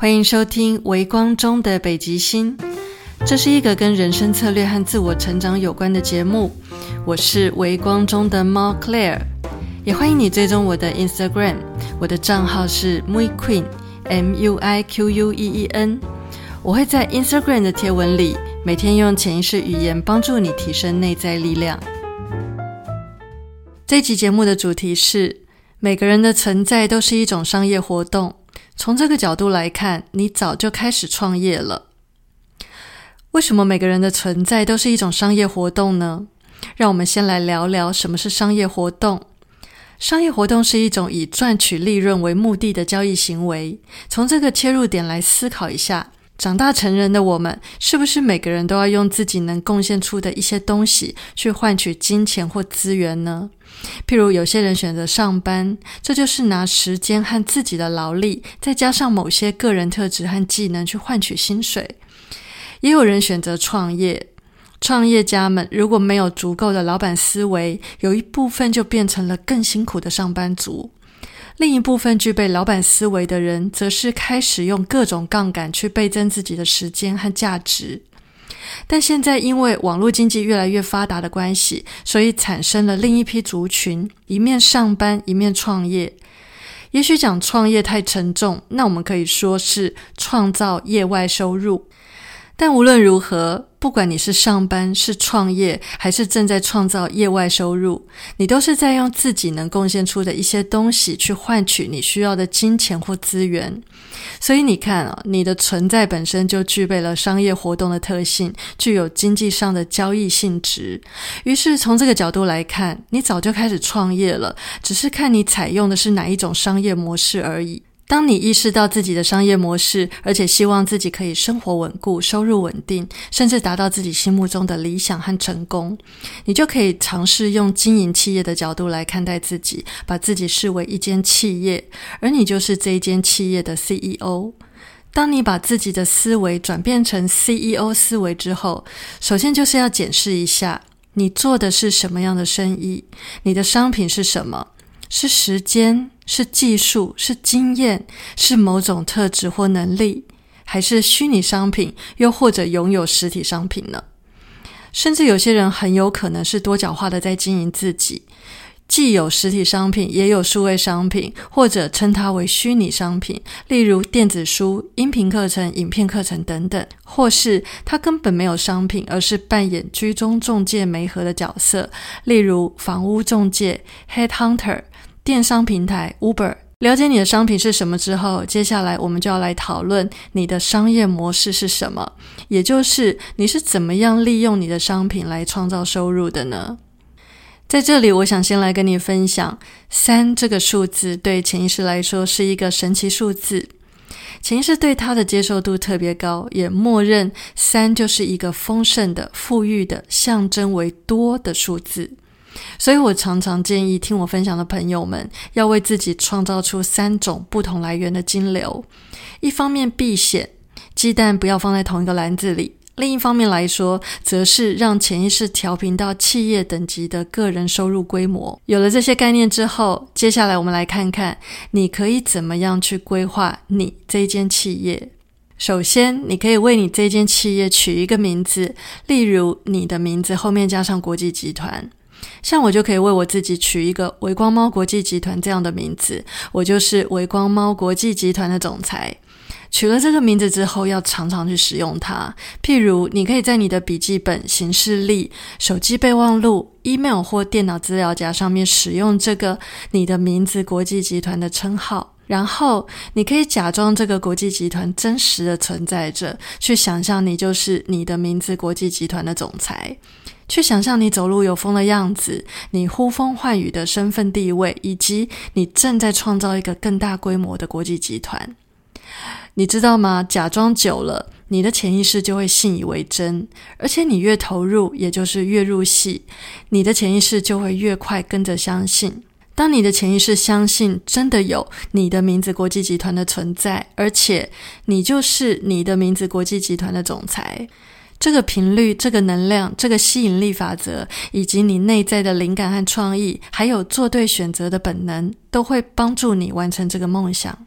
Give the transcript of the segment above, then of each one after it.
欢迎收听《微光中的北极星》，这是一个跟人生策略和自我成长有关的节目。我是微光中的猫 Claire，也欢迎你追踪我的 Instagram，我的账号是 Mui Queen，M U I Q U E E N。我会在 Instagram 的贴文里，每天用潜意识语言帮助你提升内在力量。这期节目的主题是：每个人的存在都是一种商业活动。从这个角度来看，你早就开始创业了。为什么每个人的存在都是一种商业活动呢？让我们先来聊聊什么是商业活动。商业活动是一种以赚取利润为目的的交易行为。从这个切入点来思考一下，长大成人的我们，是不是每个人都要用自己能贡献出的一些东西去换取金钱或资源呢？譬如有些人选择上班，这就是拿时间和自己的劳力，再加上某些个人特质和技能去换取薪水。也有人选择创业，创业家们如果没有足够的老板思维，有一部分就变成了更辛苦的上班族；另一部分具备老板思维的人，则是开始用各种杠杆去倍增自己的时间和价值。但现在因为网络经济越来越发达的关系，所以产生了另一批族群，一面上班，一面创业。也许讲创业太沉重，那我们可以说是创造业外收入。但无论如何，不管你是上班、是创业，还是正在创造业外收入，你都是在用自己能贡献出的一些东西去换取你需要的金钱或资源。所以你看啊，你的存在本身就具备了商业活动的特性，具有经济上的交易性质。于是从这个角度来看，你早就开始创业了，只是看你采用的是哪一种商业模式而已。当你意识到自己的商业模式，而且希望自己可以生活稳固、收入稳定，甚至达到自己心目中的理想和成功，你就可以尝试用经营企业的角度来看待自己，把自己视为一间企业，而你就是这一间企业的 CEO。当你把自己的思维转变成 CEO 思维之后，首先就是要检视一下你做的是什么样的生意，你的商品是什么。是时间，是技术，是经验，是某种特质或能力，还是虚拟商品，又或者拥有实体商品呢？甚至有些人很有可能是多角化的在经营自己，既有实体商品，也有数位商品，或者称它为虚拟商品，例如电子书、音频课程、影片课程等等；或是他根本没有商品，而是扮演居中中介媒合的角色，例如房屋中介、Head Hunter。电商平台 Uber，了解你的商品是什么之后，接下来我们就要来讨论你的商业模式是什么，也就是你是怎么样利用你的商品来创造收入的呢？在这里，我想先来跟你分享三这个数字对潜意识来说是一个神奇数字，潜意识对它的接受度特别高，也默认三就是一个丰盛的、富裕的、象征为多的数字。所以我常常建议听我分享的朋友们，要为自己创造出三种不同来源的金流。一方面避险，鸡蛋不要放在同一个篮子里；另一方面来说，则是让潜意识调频到企业等级的个人收入规模。有了这些概念之后，接下来我们来看看你可以怎么样去规划你这间企业。首先，你可以为你这间企业取一个名字，例如你的名字后面加上国际集团。像我就可以为我自己取一个“微光猫国际集团”这样的名字，我就是微光猫国际集团的总裁。取了这个名字之后，要常常去使用它。譬如，你可以在你的笔记本、行事历、手机备忘录、email 或电脑资料夹上面使用这个你的名字“国际集团”的称号。然后，你可以假装这个国际集团真实的存在着，去想象你就是你的名字“国际集团”的总裁。去想象你走路有风的样子，你呼风唤雨的身份地位，以及你正在创造一个更大规模的国际集团。你知道吗？假装久了，你的潜意识就会信以为真，而且你越投入，也就是越入戏，你的潜意识就会越快跟着相信。当你的潜意识相信真的有你的名字国际集团的存在，而且你就是你的名字国际集团的总裁。这个频率、这个能量、这个吸引力法则，以及你内在的灵感和创意，还有做对选择的本能，都会帮助你完成这个梦想。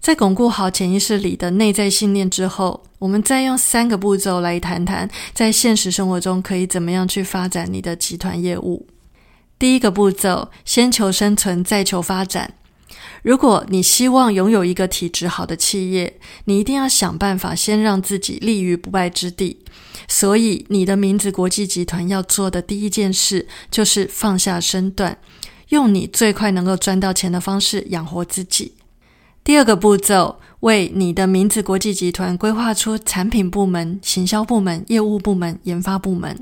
在巩固好潜意识里的内在信念之后，我们再用三个步骤来谈谈，在现实生活中可以怎么样去发展你的集团业务。第一个步骤，先求生存，再求发展。如果你希望拥有一个体质好的企业，你一定要想办法先让自己立于不败之地。所以，你的名字国际集团要做的第一件事，就是放下身段，用你最快能够赚到钱的方式养活自己。第二个步骤，为你的名字国际集团规划出产品部门、行销部门、业务部门、研发部门。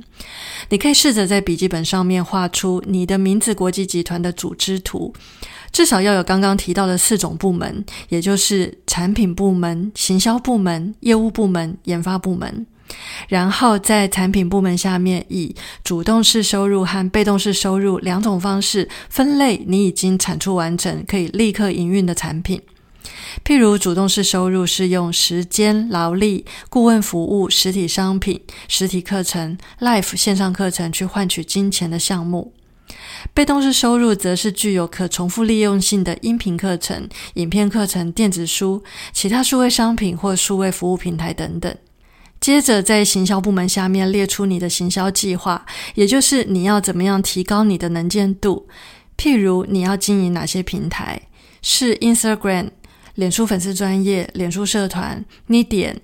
你可以试着在笔记本上面画出你的名字国际集团的组织图，至少要有刚刚提到的四种部门，也就是产品部门、行销部门、业务部门、研发部门。然后在产品部门下面，以主动式收入和被动式收入两种方式分类你已经产出完成、可以立刻营运的产品。譬如，主动式收入是用时间、劳力、顾问服务、实体商品、实体课程、Life 线上课程去换取金钱的项目；被动式收入则是具有可重复利用性的音频课程、影片课程、电子书、其他数位商品或数位服务平台等等。接着，在行销部门下面列出你的行销计划，也就是你要怎么样提高你的能见度。譬如，你要经营哪些平台？是 Instagram。脸书粉丝专业、脸书社团、你点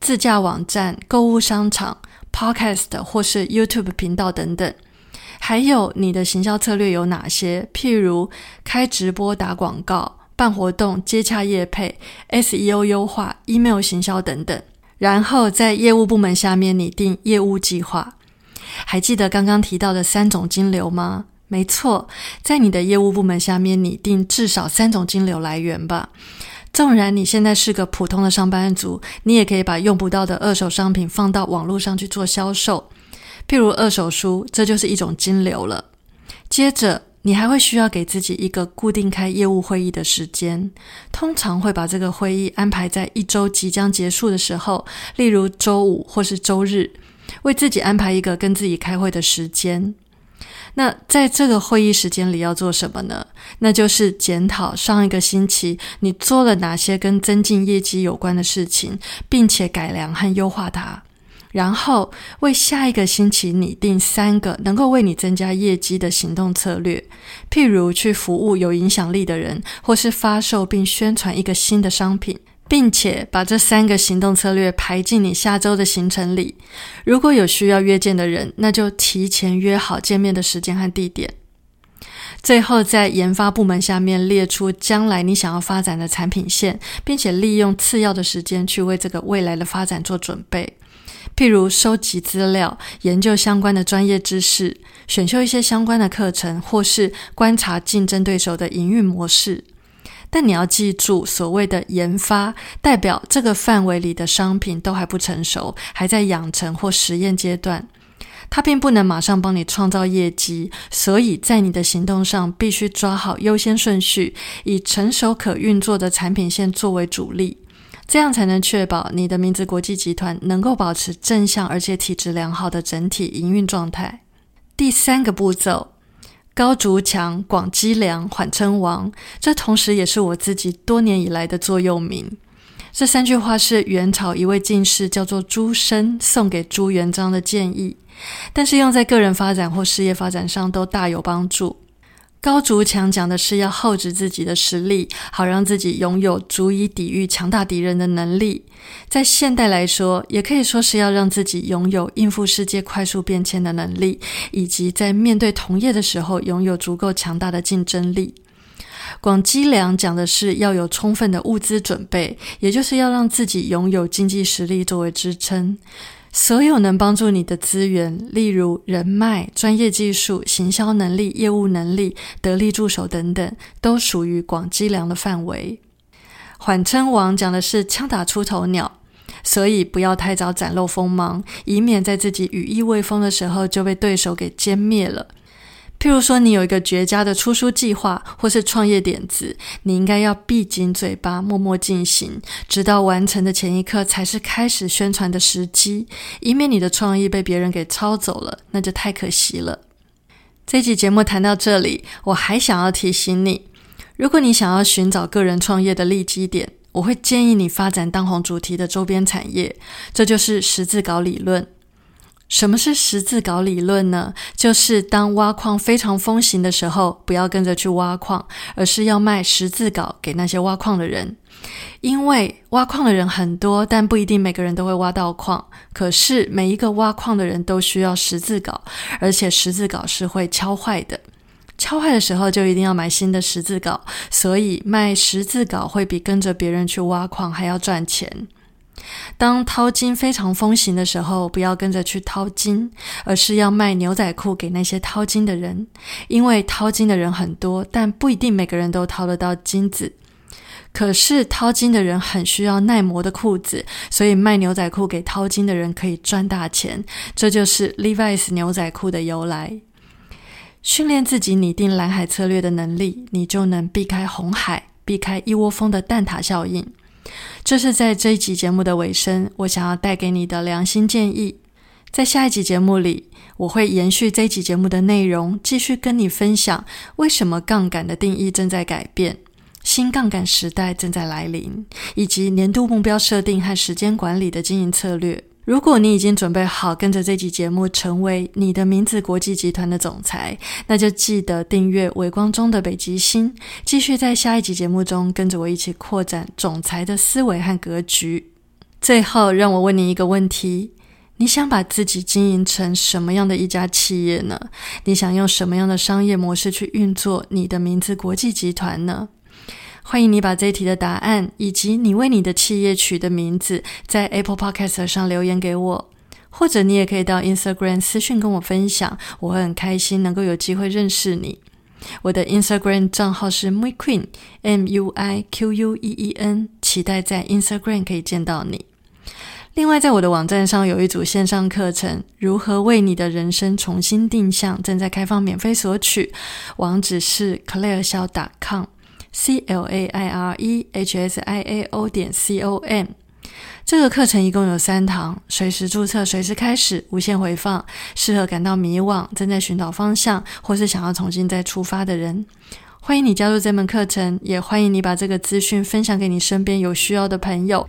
自驾网站、购物商场、Podcast 或是 YouTube 频道等等，还有你的行销策略有哪些？譬如开直播、打广告、办活动、接洽业配、SEO 优化、email 行销等等。然后在业务部门下面拟定业务计划。还记得刚刚提到的三种金流吗？没错，在你的业务部门下面拟定至少三种金流来源吧。纵然你现在是个普通的上班族，你也可以把用不到的二手商品放到网络上去做销售，譬如二手书，这就是一种金流了。接着，你还会需要给自己一个固定开业务会议的时间，通常会把这个会议安排在一周即将结束的时候，例如周五或是周日，为自己安排一个跟自己开会的时间。那在这个会议时间里要做什么呢？那就是检讨上一个星期你做了哪些跟增进业绩有关的事情，并且改良和优化它。然后为下一个星期拟定三个能够为你增加业绩的行动策略，譬如去服务有影响力的人，或是发售并宣传一个新的商品。并且把这三个行动策略排进你下周的行程里。如果有需要约见的人，那就提前约好见面的时间和地点。最后，在研发部门下面列出将来你想要发展的产品线，并且利用次要的时间去为这个未来的发展做准备。譬如收集资料、研究相关的专业知识、选修一些相关的课程，或是观察竞争对手的营运模式。但你要记住，所谓的研发代表这个范围里的商品都还不成熟，还在养成或实验阶段，它并不能马上帮你创造业绩。所以在你的行动上，必须抓好优先顺序，以成熟可运作的产品线作为主力，这样才能确保你的名字国际集团能够保持正向而且体质良好的整体营运状态。第三个步骤。高竹墙，广积粮，缓称王。这同时也是我自己多年以来的座右铭。这三句话是元朝一位进士叫做朱深送给朱元璋的建议，但是用在个人发展或事业发展上都大有帮助。高筑墙讲的是要厚植自己的实力，好让自己拥有足以抵御强大敌人的能力。在现代来说，也可以说是要让自己拥有应付世界快速变迁的能力，以及在面对同业的时候拥有足够强大的竞争力。广积粮讲的是要有充分的物资准备，也就是要让自己拥有经济实力作为支撑。所有能帮助你的资源，例如人脉、专业技术、行销能力、业务能力、得力助手等等，都属于广积粮的范围。缓称王讲的是枪打出头鸟，所以不要太早展露锋芒，以免在自己羽翼未丰的时候就被对手给歼灭了。譬如说，你有一个绝佳的出书计划或是创业点子，你应该要闭紧嘴巴，默默进行，直到完成的前一刻才是开始宣传的时机，以免你的创意被别人给抄走了，那就太可惜了。这期节目谈到这里，我还想要提醒你，如果你想要寻找个人创业的利基点，我会建议你发展当红主题的周边产业，这就是十字稿理论。什么是十字镐理论呢？就是当挖矿非常风行的时候，不要跟着去挖矿，而是要卖十字镐给那些挖矿的人。因为挖矿的人很多，但不一定每个人都会挖到矿。可是每一个挖矿的人都需要十字镐，而且十字镐是会敲坏的。敲坏的时候就一定要买新的十字镐，所以卖十字镐会比跟着别人去挖矿还要赚钱。当淘金非常风行的时候，不要跟着去淘金，而是要卖牛仔裤给那些淘金的人。因为淘金的人很多，但不一定每个人都淘得到金子。可是淘金的人很需要耐磨的裤子，所以卖牛仔裤给淘金的人可以赚大钱。这就是 Levi's 牛仔裤的由来。训练自己拟定蓝海策略的能力，你就能避开红海，避开一窝蜂的蛋挞效应。这是在这一集节目的尾声，我想要带给你的良心建议。在下一集节目里，我会延续这一集节目的内容，继续跟你分享为什么杠杆的定义正在改变，新杠杆时代正在来临，以及年度目标设定和时间管理的经营策略。如果你已经准备好跟着这集节目成为你的名字国际集团的总裁，那就记得订阅微光中的北极星，继续在下一集节目中跟着我一起扩展总裁的思维和格局。最后，让我问你一个问题：你想把自己经营成什么样的一家企业呢？你想用什么样的商业模式去运作你的名字国际集团呢？欢迎你把这一题的答案，以及你为你的企业取的名字，在 Apple Podcast 上留言给我，或者你也可以到 Instagram 私讯跟我分享，我会很开心能够有机会认识你。我的 Instagram 账号是 MuiQueen M U I Q U E E N，期待在 Instagram 可以见到你。另外，在我的网站上有一组线上课程，《如何为你的人生重新定向》，正在开放免费索取，网址是 ClaireXiao.com。C l a i r e h s i a o 点 c o m，这个课程一共有三堂，随时注册，随时开始，无限回放，适合感到迷惘、正在寻找方向，或是想要重新再出发的人。欢迎你加入这门课程，也欢迎你把这个资讯分享给你身边有需要的朋友，